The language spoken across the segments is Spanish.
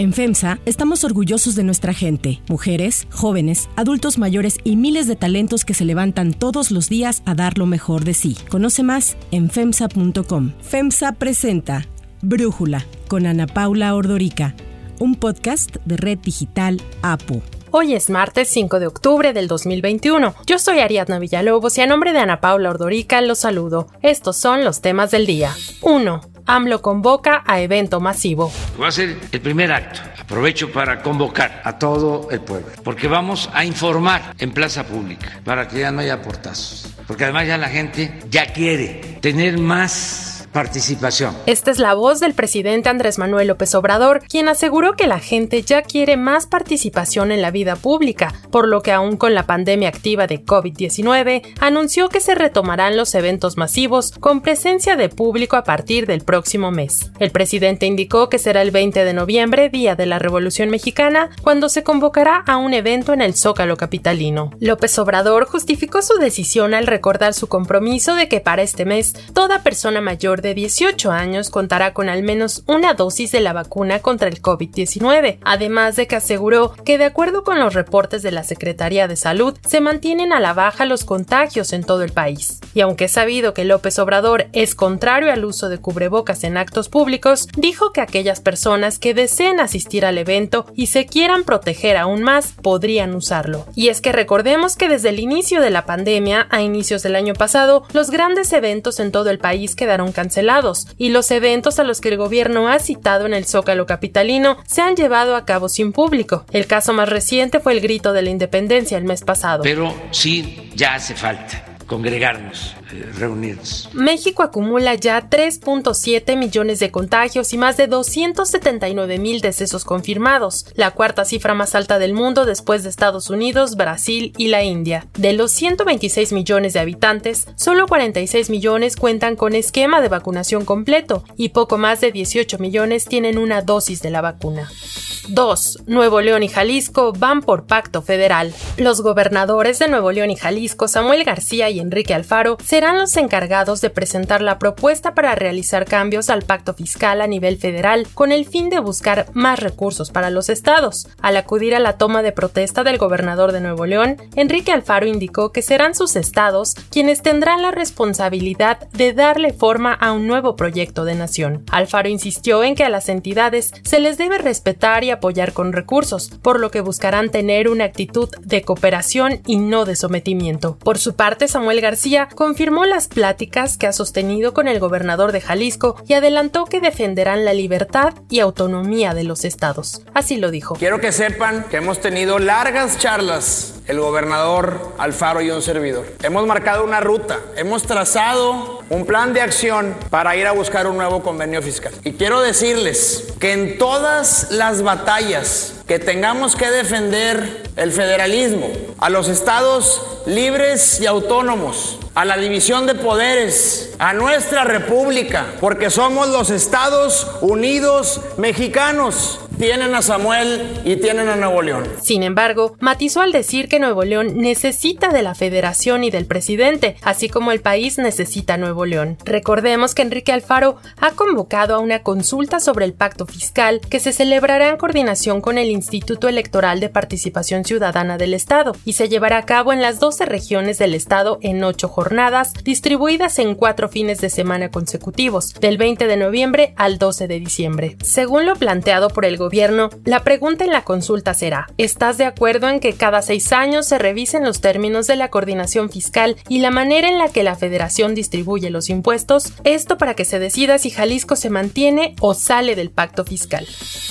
En FEMSA estamos orgullosos de nuestra gente, mujeres, jóvenes, adultos mayores y miles de talentos que se levantan todos los días a dar lo mejor de sí. Conoce más en FEMSA.com. FEMSA presenta Brújula con Ana Paula Ordorica, un podcast de Red Digital APU. Hoy es martes 5 de octubre del 2021. Yo soy Ariadna Villalobos y a nombre de Ana Paula Ordorica los saludo. Estos son los temas del día. 1. AMLO convoca a evento masivo. Va a ser el primer acto. Aprovecho para convocar a todo el pueblo, porque vamos a informar en plaza pública para que ya no haya portazos, porque además ya la gente ya quiere tener más participación. Esta es la voz del presidente Andrés Manuel López Obrador, quien aseguró que la gente ya quiere más participación en la vida pública, por lo que aún con la pandemia activa de COVID-19, anunció que se retomarán los eventos masivos con presencia de público a partir del próximo mes. El presidente indicó que será el 20 de noviembre, día de la Revolución Mexicana, cuando se convocará a un evento en el Zócalo capitalino. López Obrador justificó su decisión al recordar su compromiso de que para este mes toda persona mayor de 18 años contará con al menos una dosis de la vacuna contra el COVID-19, además de que aseguró que de acuerdo con los reportes de la Secretaría de Salud, se mantienen a la baja los contagios en todo el país. Y aunque es sabido que López Obrador es contrario al uso de cubrebocas en actos públicos, dijo que aquellas personas que deseen asistir al evento y se quieran proteger aún más podrían usarlo. Y es que recordemos que desde el inicio de la pandemia, a inicios del año pasado, los grandes eventos en todo el país quedaron cancelados y los eventos a los que el gobierno ha citado en el Zócalo capitalino se han llevado a cabo sin público. El caso más reciente fue el grito de la independencia el mes pasado. Pero sí, ya hace falta congregarnos, eh, reunirnos. México acumula ya 3.7 millones de contagios y más de 279 mil decesos confirmados, la cuarta cifra más alta del mundo después de Estados Unidos, Brasil y la India. De los 126 millones de habitantes, solo 46 millones cuentan con esquema de vacunación completo y poco más de 18 millones tienen una dosis de la vacuna. 2. Nuevo León y Jalisco van por pacto federal. Los gobernadores de Nuevo León y Jalisco, Samuel García y Enrique Alfaro, serán los encargados de presentar la propuesta para realizar cambios al pacto fiscal a nivel federal con el fin de buscar más recursos para los estados. Al acudir a la toma de protesta del gobernador de Nuevo León, Enrique Alfaro indicó que serán sus estados quienes tendrán la responsabilidad de darle forma a un nuevo proyecto de nación. Alfaro insistió en que a las entidades se les debe respetar y apoyar con recursos, por lo que buscarán tener una actitud de cooperación y no de sometimiento. Por su parte, Samuel García confirmó las pláticas que ha sostenido con el gobernador de Jalisco y adelantó que defenderán la libertad y autonomía de los estados. Así lo dijo. Quiero que sepan que hemos tenido largas charlas el gobernador Alfaro y un servidor. Hemos marcado una ruta, hemos trazado un plan de acción para ir a buscar un nuevo convenio fiscal. Y quiero decirles que en todas las batallas que tengamos que defender el federalismo, a los estados libres y autónomos, a la división de poderes, a nuestra república, porque somos los Estados Unidos mexicanos tienen a Samuel y tienen a Nuevo León. Sin embargo, matizó al decir que Nuevo León necesita de la federación y del presidente, así como el país necesita Nuevo León. Recordemos que Enrique Alfaro ha convocado a una consulta sobre el pacto fiscal que se celebrará en coordinación con el Instituto Electoral de Participación Ciudadana del Estado y se llevará a cabo en las 12 regiones del Estado en ocho jornadas, distribuidas en cuatro fines de semana consecutivos, del 20 de noviembre al 12 de diciembre. Según lo planteado por el gobierno, la pregunta en la consulta será, ¿estás de acuerdo en que cada seis años se revisen los términos de la coordinación fiscal y la manera en la que la federación distribuye los impuestos? Esto para que se decida si Jalisco se mantiene o sale del pacto fiscal.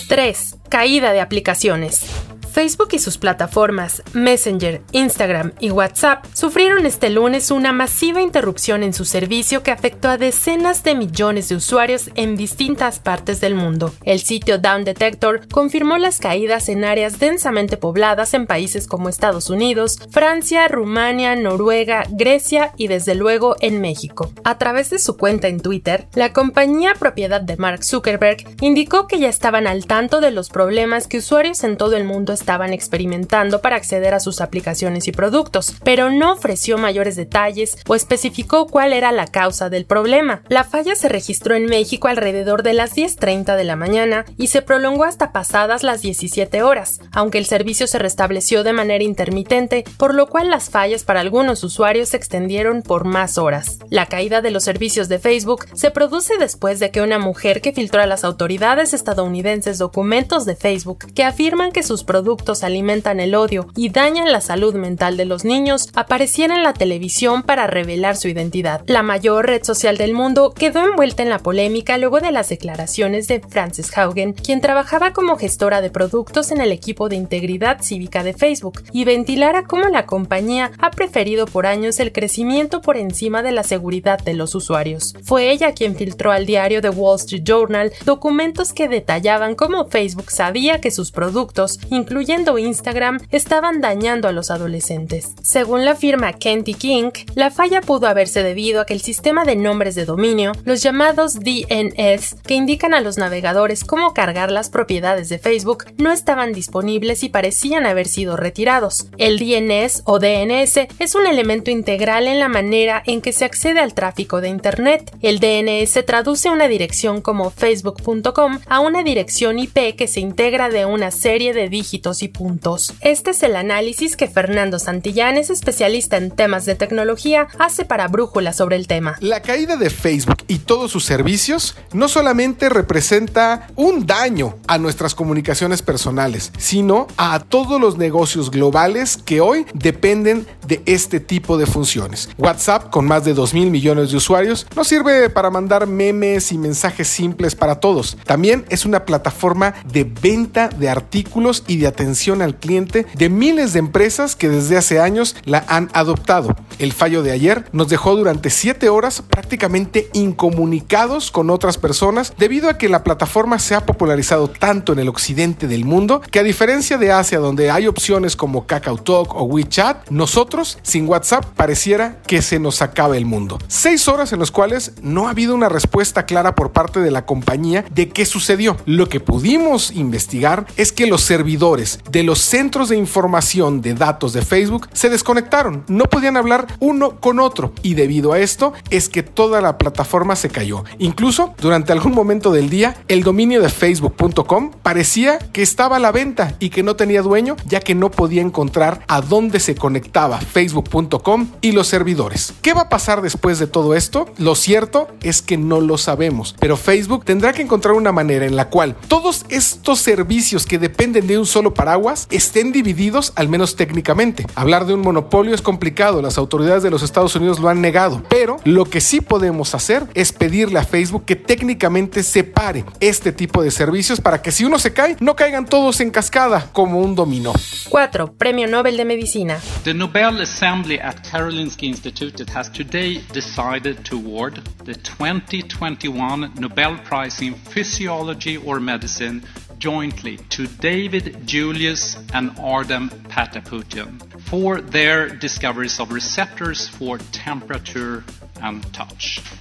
3. Caída de aplicaciones. Facebook y sus plataformas Messenger, Instagram y WhatsApp sufrieron este lunes una masiva interrupción en su servicio que afectó a decenas de millones de usuarios en distintas partes del mundo. El sitio Down Detector confirmó las caídas en áreas densamente pobladas en países como Estados Unidos, Francia, Rumania, Noruega, Grecia y desde luego en México. A través de su cuenta en Twitter, la compañía propiedad de Mark Zuckerberg indicó que ya estaban al tanto de los problemas que usuarios en todo el mundo estaban experimentando para acceder a sus aplicaciones y productos, pero no ofreció mayores detalles o especificó cuál era la causa del problema. La falla se registró en México alrededor de las 10.30 de la mañana y se prolongó hasta pasadas las 17 horas, aunque el servicio se restableció de manera intermitente, por lo cual las fallas para algunos usuarios se extendieron por más horas. La caída de los servicios de Facebook se produce después de que una mujer que filtró a las autoridades estadounidenses documentos de Facebook que afirman que sus productos alimentan el odio y dañan la salud mental de los niños apareciera en la televisión para revelar su identidad. La mayor red social del mundo quedó envuelta en la polémica luego de las declaraciones de Frances Haugen, quien trabajaba como gestora de productos en el equipo de integridad cívica de Facebook, y ventilara cómo la compañía ha preferido por años el crecimiento por encima de la seguridad de los usuarios. Fue ella quien filtró al diario The Wall Street Journal documentos que detallaban cómo Facebook sabía que sus productos, incluyendo Instagram, estaban dañando a los adolescentes. Según la firma Kenty King, la falla pudo haberse debido a que el sistema de nombres de dominio, los llamados DNS, que indican a los navegadores cómo cargar las propiedades de Facebook, no estaban disponibles y parecían haber sido retirados. El DNS o DNS es un elemento integral en la manera en que se accede al tráfico de Internet. El DNS traduce una dirección como facebook.com a una dirección IP que se integra de una serie de dígitos y puntos. Este es el análisis que Fernando Santillán es especialista en temas de tecnología hace para Brújula sobre el tema. La caída de Facebook y todos sus servicios no solamente representa un daño a nuestras comunicaciones personales, sino a todos los negocios globales que hoy dependen de este tipo de funciones. WhatsApp, con más de 2 mil millones de usuarios, no sirve para mandar memes y mensajes simples para todos. También es una plataforma de venta de artículos y de atención al cliente de miles de empresas que desde hace años la han adoptado. El fallo de ayer nos dejó durante 7 horas prácticamente incomunicados con otras personas debido a que la plataforma se ha popularizado tanto en el occidente del mundo que a diferencia de Asia donde hay opciones como KakaoTalk o WeChat, nosotros sin WhatsApp pareciera que se nos acaba el mundo. 6 horas en las cuales no ha habido una respuesta clara por parte de la compañía de qué sucedió. Lo que pudimos investigar es que los servidores de los centros de información de datos de Facebook se desconectaron, no podían hablar uno con otro y debido a esto es que toda la plataforma se cayó. Incluso durante algún momento del día el dominio de facebook.com parecía que estaba a la venta y que no tenía dueño ya que no podía encontrar a dónde se conectaba facebook.com y los servidores. ¿Qué va a pasar después de todo esto? Lo cierto es que no lo sabemos, pero Facebook tendrá que encontrar una manera en la cual todos estos servicios que dependen de un solo paraguas estén divididos al menos técnicamente. Hablar de un monopolio es complicado, las autoridades de los Estados Unidos lo han negado, pero lo que sí podemos hacer es pedirle a Facebook que técnicamente separe este tipo de servicios para que si uno se cae, no caigan todos en cascada como un dominó. 4. Premio Nobel de Medicina. The Nobel Assembly at Karolinska Institute has today decided to award the 2021 Nobel Prize in Physiology or Medicine jointly to David Julius and Ardem Pataputian for their discoveries of receptors for temperature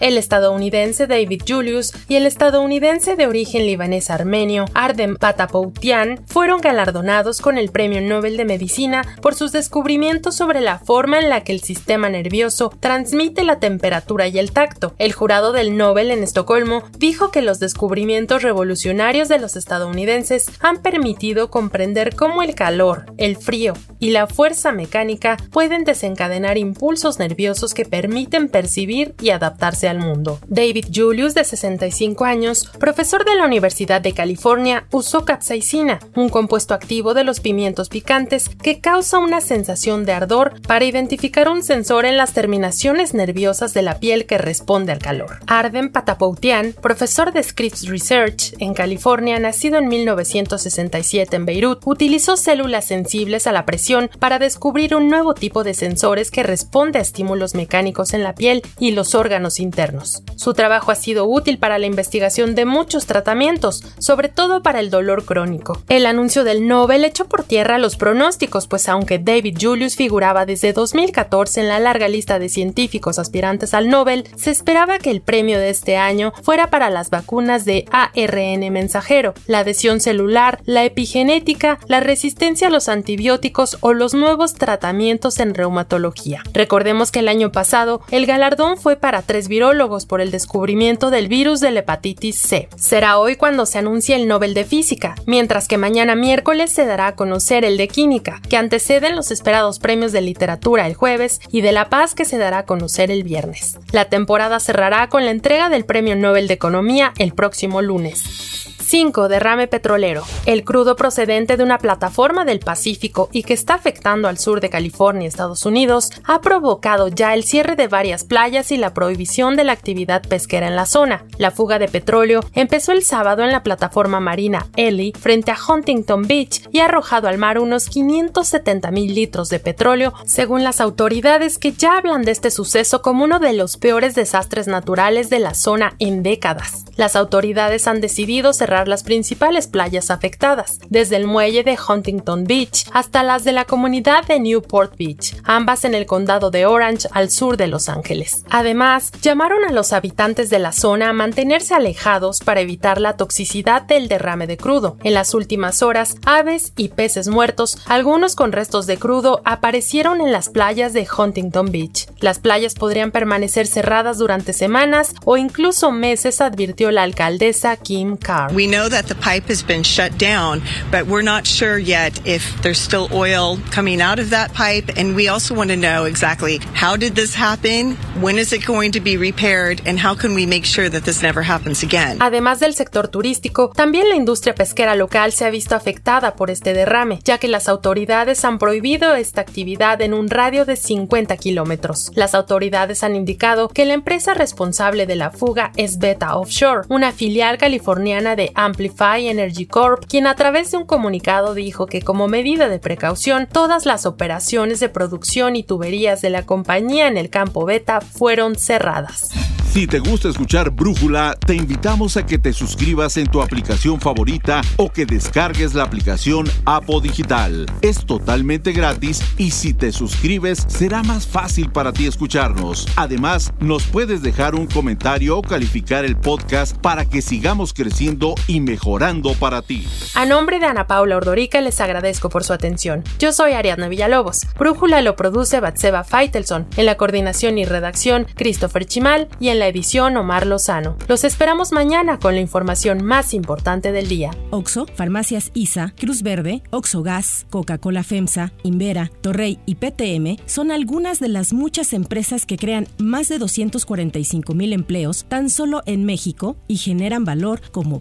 El estadounidense David Julius y el estadounidense de origen libanés armenio Ardem Patapoutian fueron galardonados con el Premio Nobel de Medicina por sus descubrimientos sobre la forma en la que el sistema nervioso transmite la temperatura y el tacto. El jurado del Nobel en Estocolmo dijo que los descubrimientos revolucionarios de los estadounidenses han permitido comprender cómo el calor, el frío y la fuerza mecánica pueden desencadenar impulsos nerviosos que permiten percibir y adaptarse al mundo. David Julius, de 65 años, profesor de la Universidad de California, usó capsaicina, un compuesto activo de los pimientos picantes que causa una sensación de ardor para identificar un sensor en las terminaciones nerviosas de la piel que responde al calor. Arden Patapoutian, profesor de Scripps Research en California, nacido en 1967 en Beirut, utilizó células sensibles a la presión para descubrir un nuevo tipo de sensores que responde a estímulos mecánicos en la piel y los órganos internos. Su trabajo ha sido útil para la investigación de muchos tratamientos, sobre todo para el dolor crónico. El anuncio del Nobel echó por tierra los pronósticos, pues aunque David Julius figuraba desde 2014 en la larga lista de científicos aspirantes al Nobel, se esperaba que el premio de este año fuera para las vacunas de ARN mensajero, la adhesión celular, la epigenética, la resistencia a los antibióticos o los nuevos tratamientos en reumatología. Recordemos que el año pasado el galardón fue para tres virólogos por el descubrimiento del virus de la hepatitis C. Será hoy cuando se anuncie el Nobel de Física, mientras que mañana miércoles se dará a conocer el de Química, que anteceden los esperados premios de literatura el jueves y de la paz que se dará a conocer el viernes. La temporada cerrará con la entrega del Premio Nobel de Economía el próximo lunes. 5. Derrame petrolero. El crudo procedente de una plataforma del Pacífico y que está afectando al sur de California, Estados Unidos, ha provocado ya el cierre de varias playas y la prohibición de la actividad pesquera en la zona. La fuga de petróleo empezó el sábado en la plataforma marina Ellie frente a Huntington Beach y ha arrojado al mar unos 570 mil litros de petróleo, según las autoridades que ya hablan de este suceso como uno de los peores desastres naturales de la zona en décadas. Las autoridades han decidido cerrar las principales playas afectadas, desde el muelle de Huntington Beach hasta las de la comunidad de Newport Beach, ambas en el condado de Orange al sur de Los Ángeles. Además, llamaron a los habitantes de la zona a mantenerse alejados para evitar la toxicidad del derrame de crudo. En las últimas horas, aves y peces muertos, algunos con restos de crudo, aparecieron en las playas de Huntington Beach. Las playas podrían permanecer cerradas durante semanas o incluso meses, advirtió la alcaldesa Kim Carr. Know that the pipe has been shut down, but we're not sure yet if there's still oil coming out of that pipe. And we also want to know exactly how did this happen? When is it going to be repaired? And how can we make sure that this never happens again? Además del sector turístico, también la industria pesquera local se ha visto afectada por este derrame, ya que las autoridades han prohibido esta actividad en un radio de 50 kilómetros. Las autoridades han indicado que la empresa responsable de la fuga es Beta Offshore, una filial californiana de Amplify Energy Corp, quien a través de un comunicado dijo que como medida de precaución todas las operaciones de producción y tuberías de la compañía en el campo beta fueron cerradas. Si te gusta escuchar Brújula, te invitamos a que te suscribas en tu aplicación favorita o que descargues la aplicación Apo Digital. Es totalmente gratis y si te suscribes será más fácil para ti escucharnos. Además, nos puedes dejar un comentario o calificar el podcast para que sigamos creciendo y mejorando para ti. A nombre de Ana Paula Ordorica les agradezco por su atención. Yo soy Ariadna Villalobos. Brújula lo produce Batseba Feitelson. En la coordinación y redacción, Christopher Chimal y en la edición Omar Lozano. Los esperamos mañana con la información más importante del día. Oxo, Farmacias ISA, Cruz Verde, Oxo Gas, Coca-Cola FEMSA, Invera, Torrey y PTM son algunas de las muchas empresas que crean más de 245 mil empleos tan solo en México y generan valor como